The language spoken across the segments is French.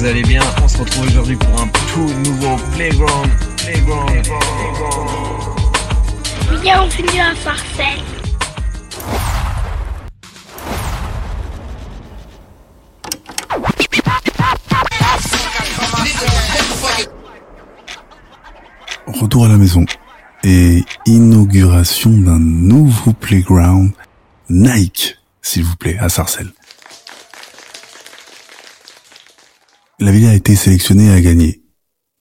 vous allez bien. On se retrouve aujourd'hui pour un tout nouveau Playground. Playground. Bienvenue à Sarcelles. Retour à la maison et inauguration d'un nouveau playground Nike, s'il vous plaît, à Sarcelles. La ville a été sélectionnée et a gagné.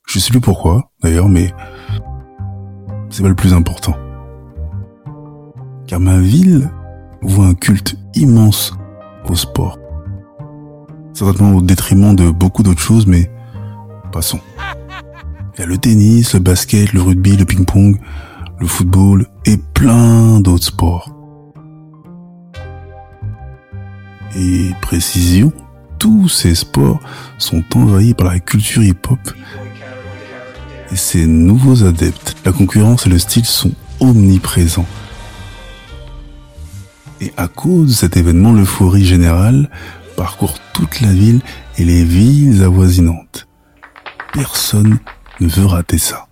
Je sais plus pourquoi, d'ailleurs, mais c'est pas le plus important. Car ma ville voit un culte immense au sport. Certainement au détriment de beaucoup d'autres choses, mais passons. Il y a le tennis, le basket, le rugby, le ping-pong, le football et plein d'autres sports. Et précision, tous ces sports sont envahis par la culture hip-hop et ces nouveaux adeptes. La concurrence et le style sont omniprésents. Et à cause de cet événement, l'euphorie générale parcourt toute la ville et les villes avoisinantes. Personne ne veut rater ça.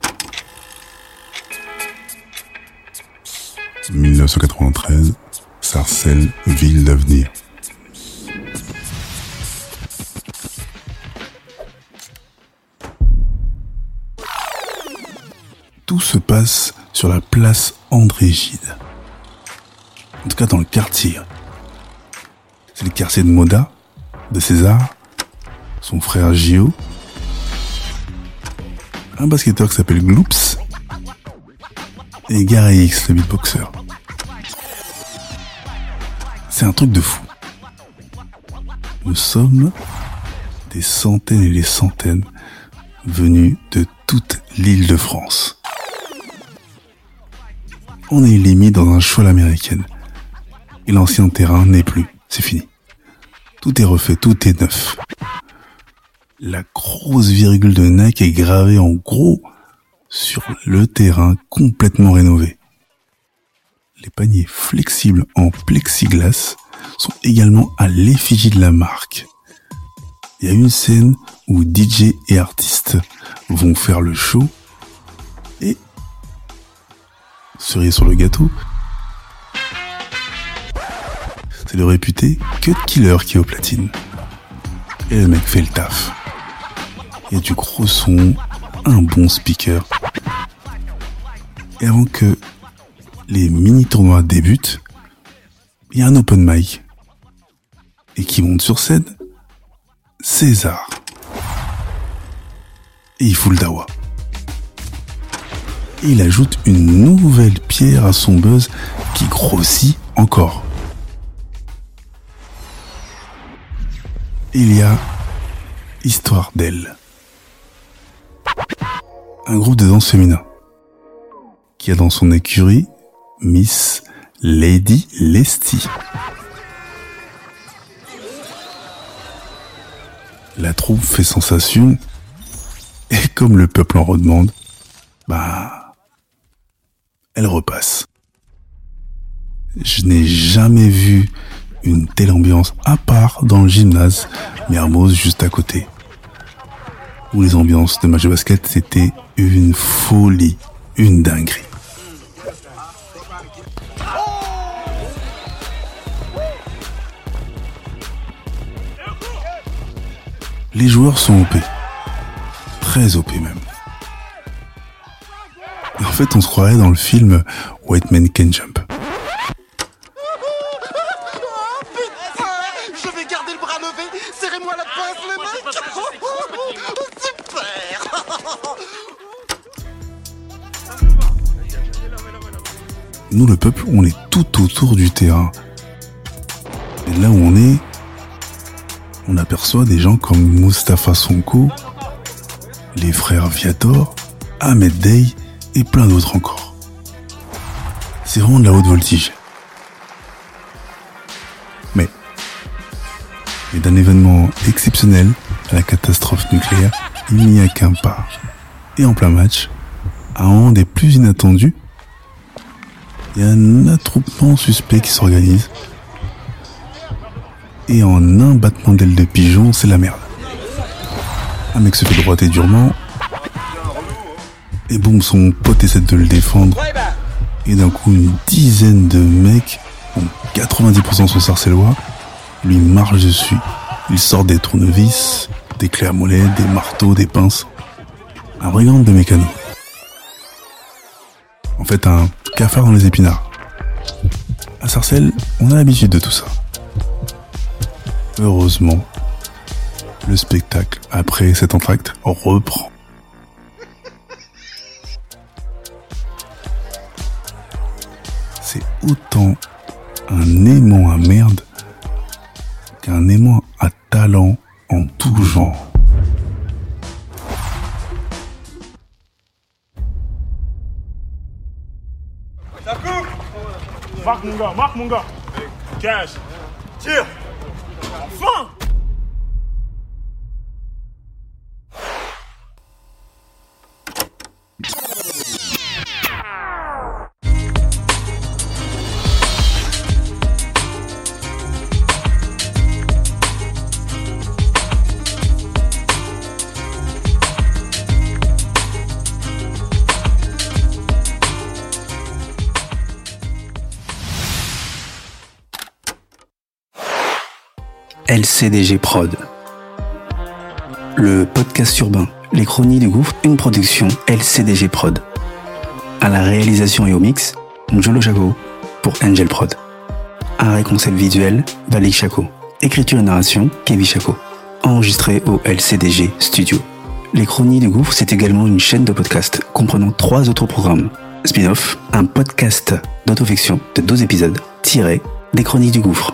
1993, Sarcelles, ville d'avenir. Se passe sur la place André Gide. En tout cas dans le quartier. C'est le quartier de Moda, de César, son frère Gio, un basketteur qui s'appelle Gloops et Gary X, le beatboxer. C'est un truc de fou. Nous sommes des centaines et des centaines venus de toute l'île de France. On est limite dans un show à l'américaine. Et l'ancien terrain n'est plus. C'est fini. Tout est refait, tout est neuf. La grosse virgule de Nike est gravée en gros sur le terrain complètement rénové. Les paniers flexibles en plexiglas sont également à l'effigie de la marque. Il y a une scène où DJ et artistes vont faire le show cerise sur le gâteau, c'est le réputé Cut Killer qui est au platine. Et le mec fait le taf. Il y a du gros son, un bon speaker. Et avant que les mini tournois débutent, il y a un open mic. Et qui monte sur scène César. Et il fout le dawa. Il ajoute une nouvelle pierre à son buzz qui grossit encore. Il y a Histoire d'elle. Un groupe de danse féminin qui a dans son écurie Miss Lady Lesty. La troupe fait sensation et comme le peuple en redemande, bah, elle repasse. Je n'ai jamais vu une telle ambiance à part dans le gymnase Mermoz juste à côté. Où les ambiances de match de basket c'était une folie, une dinguerie. Les joueurs sont OP. Très OP même. En fait, on se croirait dans le film White Man Can Jump. Je vais garder le bras levé. Serrez-moi la pince, les mecs. Super. Nous, le peuple, on est tout autour du terrain. Et là où on est, on aperçoit des gens comme Mustafa Sonko, les frères Viator, Ahmed Dey et plein d'autres encore. C'est vraiment de la haute voltige. Mais, mais d'un événement exceptionnel à la catastrophe nucléaire, il n'y a qu'un pas. Et en plein match, à un moment des plus inattendus, il y a un attroupement suspect qui s'organise. Et en un battement d'aile de pigeon, c'est la merde. Un mec se fait droiter durement. Et boum, son pote essaie de le défendre. Et d'un coup, une dizaine de mecs, bon, 90% sont sarcellois, lui marchent dessus. Ils sortent des tournevis, des clés à mollet, des marteaux, des pinces. Un brigand de mécano. En fait, un cafard dans les épinards. À Sarcelles, on a l'habitude de tout ça. Heureusement, le spectacle, après cet entracte, reprend. Autant un aimant à merde qu'un aimant à talent en tout genre. Marque mon gars, marque mon gars. Cash. Tire. Enfin LCDG Prod. Le podcast urbain, les chroniques du gouffre, une production LCDG Prod. À la réalisation et au mix, Njolo Chaco pour Angel Prod. Un concept visuel, Valik Chaco. Écriture et narration, Kevin Chaco. Enregistré au LCDG Studio. Les Chroniques du Gouffre, c'est également une chaîne de podcast comprenant trois autres programmes. Spin-off, un podcast d'autofiction de 12 épisodes, tiré des Chroniques du Gouffre.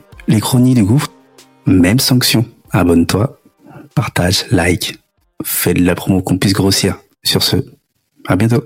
les chroniques du gouffre, même sanction. Abonne-toi, partage, like, fais de la promo qu'on puisse grossir. Sur ce, à bientôt.